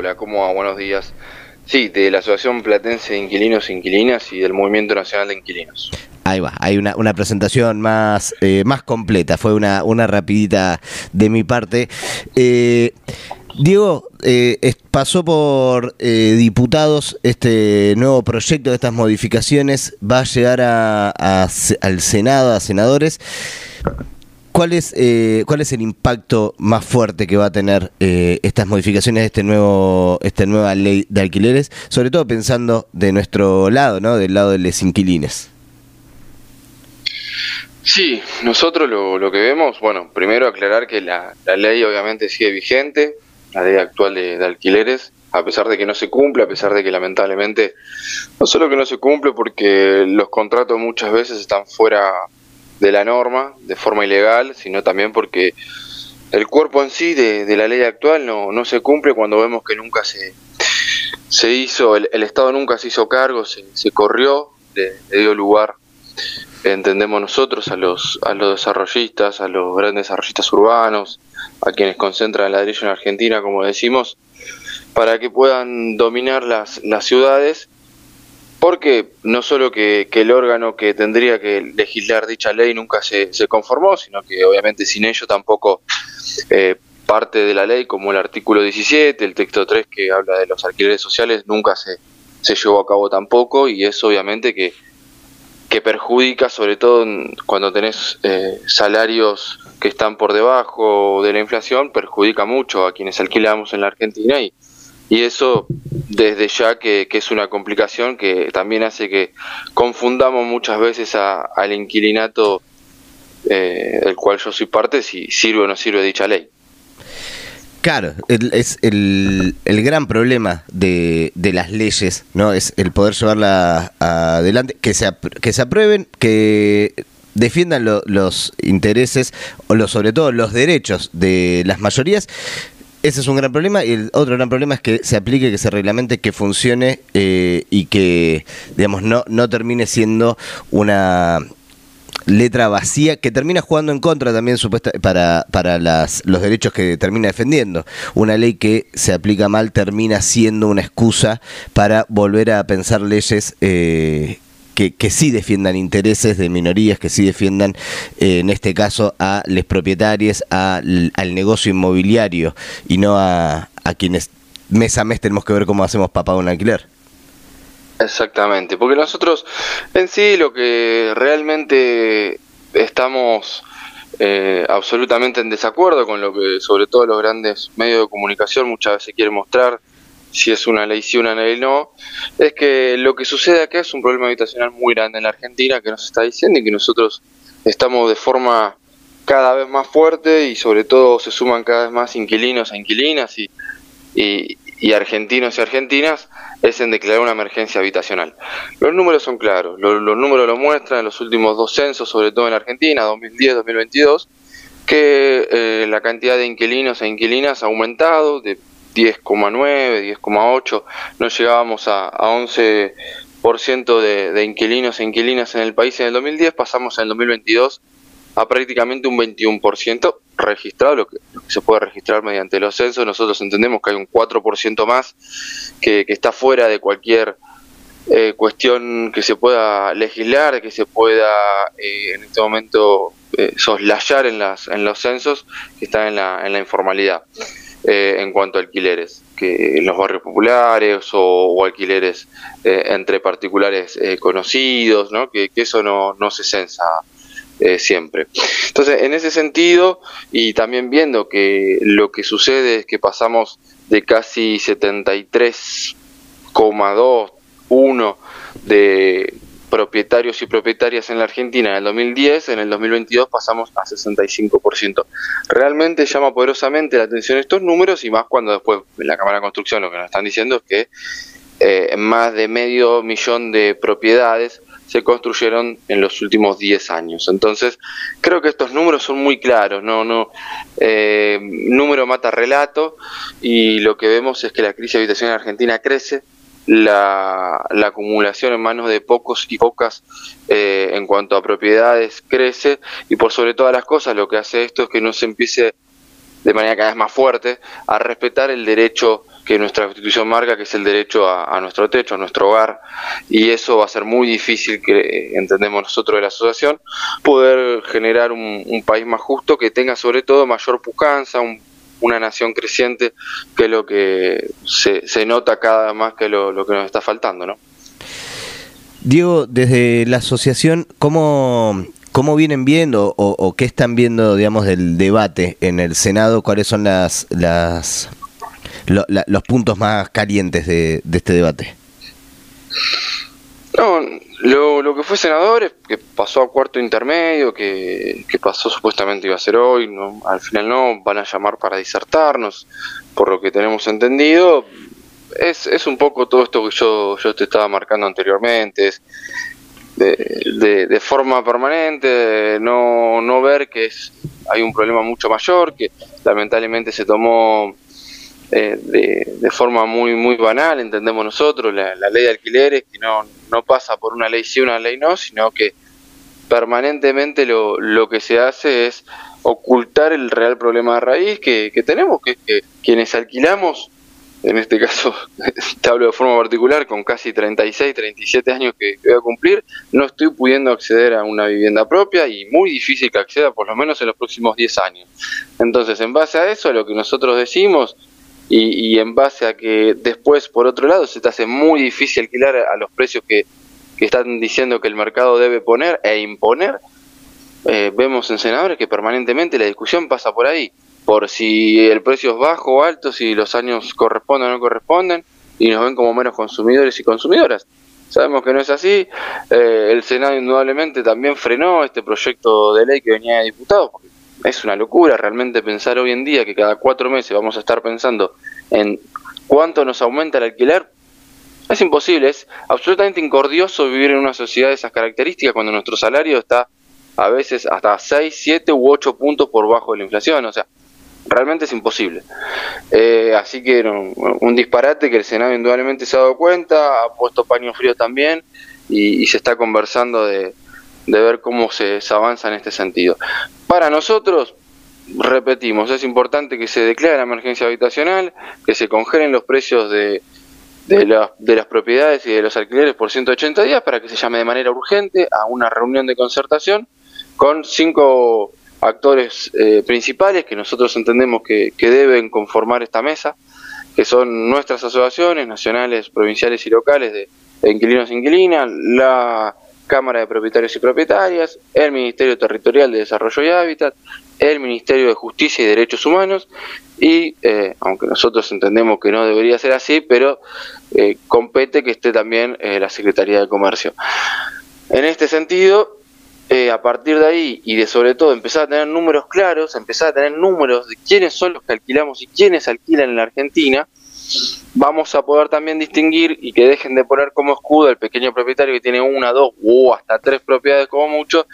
Hola, ¿cómo va? Buenos días. Sí, de la Asociación Platense de Inquilinos e Inquilinas y del Movimiento Nacional de Inquilinos. Ahí va, hay una, una presentación más, eh, más completa, fue una, una rapidita de mi parte. Eh, Diego, eh, pasó por eh, diputados este nuevo proyecto de estas modificaciones, va a llegar a- al Senado, a senadores. ¿Cuál es, eh, ¿Cuál es el impacto más fuerte que va a tener eh, estas modificaciones de este nuevo, esta nueva ley de alquileres? Sobre todo pensando de nuestro lado, ¿no? Del lado de los inquilines. Sí, nosotros lo, lo que vemos, bueno, primero aclarar que la, la ley obviamente sigue vigente, la ley actual de, de alquileres, a pesar de que no se cumple, a pesar de que lamentablemente, no solo que no se cumple porque los contratos muchas veces están fuera de la norma, de forma ilegal, sino también porque el cuerpo en sí de, la ley actual no, no se cumple cuando vemos que nunca se, se hizo, el, el Estado nunca se hizo cargo, se, se corrió, le, le dio lugar entendemos nosotros a los a los desarrollistas, a los grandes desarrollistas urbanos, a quienes concentran el ladrillo en Argentina, como decimos, para que puedan dominar las, las ciudades, porque no solo que, el órgano que tendría que legislar dicha ley nunca se, se conformó, sino que obviamente sin ello tampoco eh, parte de la ley, como el artículo 17, el texto 3 que habla de los alquileres sociales, nunca se, se llevó a cabo tampoco, y es obviamente que que perjudica sobre todo cuando tenés eh, salarios que están por debajo de la inflación, perjudica mucho a quienes alquilamos en la Argentina y, y eso desde ya que, que es una complicación que también hace que confundamos muchas veces a- al inquilinato eh, del cual yo soy parte si sirve o no sirve dicha ley. Claro, el- es el, el gran problema de, de las leyes, ¿no? Es el poder llevarla adelante, que se, que se aprueben, que defiendan lo- los intereses, o los, sobre todo los derechos de las mayorías. Ese es un gran problema y el otro gran problema es que se aplique, que se reglamente, que funcione eh, y que, digamos, no, no termine siendo una letra vacía que termina jugando en contra también supuesta para, para las, los derechos que termina defendiendo. Una ley que se aplica mal termina siendo una excusa para volver a pensar leyes eh, que, que sí defiendan intereses de minorías, que sí defiendan, eh, en este caso, a los propietarios, al, negocio inmobiliario y no a, a quienes mes a mes tenemos que ver cómo hacemos pagar un alquiler. Exactamente, porque nosotros en sí lo que realmente estamos eh, absolutamente en desacuerdo con lo que sobre todo los grandes medios de comunicación muchas veces quieren mostrar, si es una ley sí, una ley no, es que lo que sucede acá es un problema habitacional muy grande en la Argentina que nos está diciendo y que nosotros estamos de forma cada vez más fuerte y sobre todo se suman cada vez más inquilinos e inquilinas y, argentinos y argentinas es en declarar una emergencia habitacional. Los números son claros, lo- los, números lo muestran en los últimos dos censos, sobre todo en Argentina, 2010-2022, que eh, la cantidad de inquilinos e inquilinas ha aumentado de 10,9, 10,8, no llegábamos a, a 11% de, inquilinos e inquilinas en el país en el 2010, pasamos en el 2022 a prácticamente un 21% registrado, lo que, se puede registrar mediante los censos. Nosotros entendemos que hay un 4% más que, está fuera de cualquier eh, cuestión que se pueda legislar, que se pueda eh, en este momento eh, soslayar en, las, en los censos, que están en la, en la informalidad eh, en cuanto a alquileres, que en los barrios populares o, alquileres eh, entre particulares eh, conocidos, ¿no? que, que eso no, no se censa siempre. Entonces, en ese sentido, y también viendo que lo que sucede es que pasamos de casi 73,2, 1 de propietarios y propietarias en la Argentina en el 2010, en el 2022 pasamos a 65%. Realmente llama poderosamente la atención estos números y más cuando después en la Cámara de Construcción lo que nos están diciendo es que eh, más de medio millón de propiedades se construyeron en los últimos 10 años. Entonces, creo que estos números son muy claros, no, no, eh, número mata relato y lo que vemos es que la crisis habitacional en Argentina crece, la, la acumulación en manos de pocos y pocas eh, en cuanto a propiedades crece y por sobre todas las cosas lo que hace esto es que no se empiece de manera cada vez más fuerte a respetar el derecho que nuestra constitución marca, que es el derecho a, nuestro techo, a nuestro hogar, y eso va a ser muy difícil, que entendemos nosotros de la asociación, poder generar un, país más justo que tenga sobre todo mayor pujanza, una nación creciente, que es lo que se, se nota cada más que lo, lo que nos está faltando, ¿no? Diego, desde la asociación, ¿cómo, cómo vienen viendo o, qué están viendo, digamos, del debate en el Senado? ¿Cuáles son las, las los puntos más calientes de, este debate? No, lo, lo, que fue senador que pasó a cuarto intermedio, que, que pasó supuestamente iba a ser hoy, no, al final no, van a llamar para disertarnos, por lo que tenemos entendido, es, es un poco todo esto que yo, yo te estaba marcando anteriormente, es de, de, forma permanente, no, no ver que es, hay un problema mucho mayor, que lamentablemente se tomó eh, de, forma muy muy banal, entendemos nosotros, la, ley de alquileres, que no, no pasa por una ley sí, una ley no, sino que permanentemente lo, lo que se hace es ocultar el real problema de raíz que, que tenemos, que es que quienes alquilamos en este caso te hablo de forma particular, con casi 36, 37 años que, voy a cumplir, no estoy pudiendo acceder a una vivienda propia y muy difícil que acceda por lo menos en los próximos 10 años. Entonces, en base a eso, lo que nosotros decimos y, en base a que después, por otro lado, se te hace muy difícil alquilar a los precios que, están diciendo que el mercado debe poner e imponer, eh, vemos en senadores que permanentemente la discusión pasa por ahí por si el precio es bajo o alto, si los años corresponden o no corresponden, y nos ven como menos consumidores y consumidoras. Sabemos que no es así. Eh, el Senado indudablemente también frenó este proyecto de ley que venía de diputados, porque es una locura realmente pensar hoy en día que cada cuatro meses vamos a estar pensando en cuánto nos aumenta el alquiler. Es imposible, es absolutamente incordioso vivir en una sociedad de esas características cuando nuestro salario está a veces hasta 6, 7 u 8 puntos por bajo de la inflación. O sea, realmente es imposible. Eh, así que un, disparate que el Senado indudablemente se ha dado cuenta, ha puesto paño frío también y, se está conversando de, ver cómo se, avanza en este sentido. Para nosotros, repetimos, es importante que se declare la emergencia habitacional, que se congelen los precios de, de, de las propiedades y de los alquileres por 180 días para que se llame de manera urgente a una reunión de concertación con cinco actores eh, principales que nosotros entendemos que, deben conformar esta mesa, que son nuestras asociaciones nacionales, provinciales y locales de, inquilinos e inquilinas, la Cámara de Propietarios y Propietarias, el Ministerio Territorial de Desarrollo y Hábitat, el Ministerio de Justicia y Derechos Humanos y, eh, aunque nosotros entendemos que no debería ser así, pero eh, compete que esté también la Secretaría de Comercio. En este sentido, eh, a partir de ahí y de sobre todo empezar a tener números claros, empezar a tener números de quiénes son los que alquilamos y quiénes alquilan en la Argentina, vamos a poder también distinguir y que dejen de poner como escudo el pequeño propietario que tiene una, dos o hasta tres propiedades como mucho,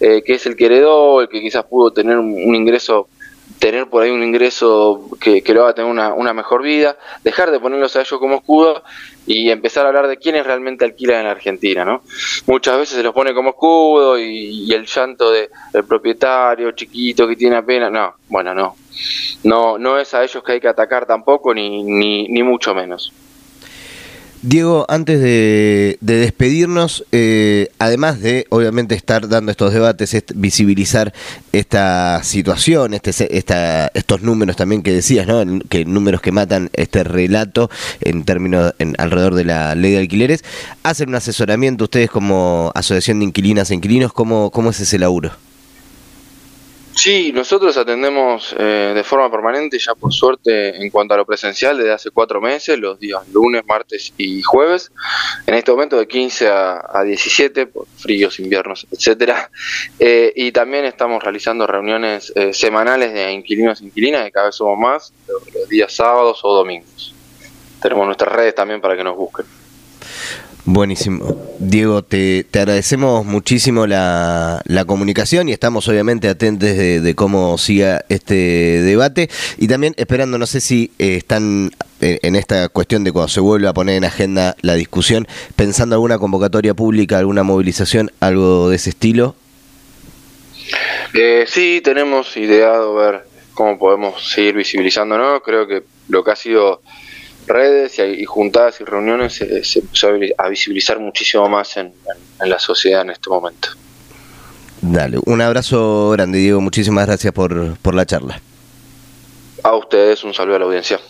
eh, que es el que heredó, el que quizás pudo tener un ingreso tener por ahí un ingreso que, que lo haga tener una, una, mejor vida, dejar de ponerlos a ellos como escudo y empezar a hablar de quiénes realmente alquilan en Argentina, ¿no? Muchas veces se los pone como escudo y, el llanto del propietario chiquito que tiene apenas, no, bueno, no, no, no es a ellos que hay que atacar tampoco ni, ni, ni mucho menos. Diego, antes de, despedirnos, eh, además de obviamente estar dando estos debates, visibilizar esta situación, este, esta, estos números también que decías, ¿no? que números que matan este relato en términos en, alrededor de la ley de alquileres, hacen un asesoramiento ustedes como asociación de inquilinas e inquilinos, ¿cómo, cómo es ese laburo? Sí, nosotros atendemos eh, de forma permanente, ya por suerte, en cuanto a lo presencial, desde hace cuatro meses, los días lunes, martes y jueves. En este momento de 15 a, 17, por fríos, inviernos, etcétera. Eh, y también estamos realizando reuniones eh, semanales de inquilinos e inquilinas, que cada vez somos más, los días sábados o domingos. Tenemos nuestras redes también para que nos busquen. Buenísimo. Diego, te, agradecemos muchísimo la, comunicación y estamos obviamente atentos de, cómo siga este debate y también esperando, no sé si eh, están eh, en esta cuestión de cuando se vuelve a poner en agenda la discusión, pensando alguna convocatoria pública, alguna movilización, algo de ese estilo. Eh, sí, tenemos ideado ver cómo podemos seguir visibilizándonos. Creo que lo que ha sido redes y, juntadas y reuniones se, se, empezó a visibilizar muchísimo más en, en, la sociedad en este momento. Dale, un abrazo grande Diego, muchísimas gracias por, por la charla. A ustedes un saludo a la audiencia.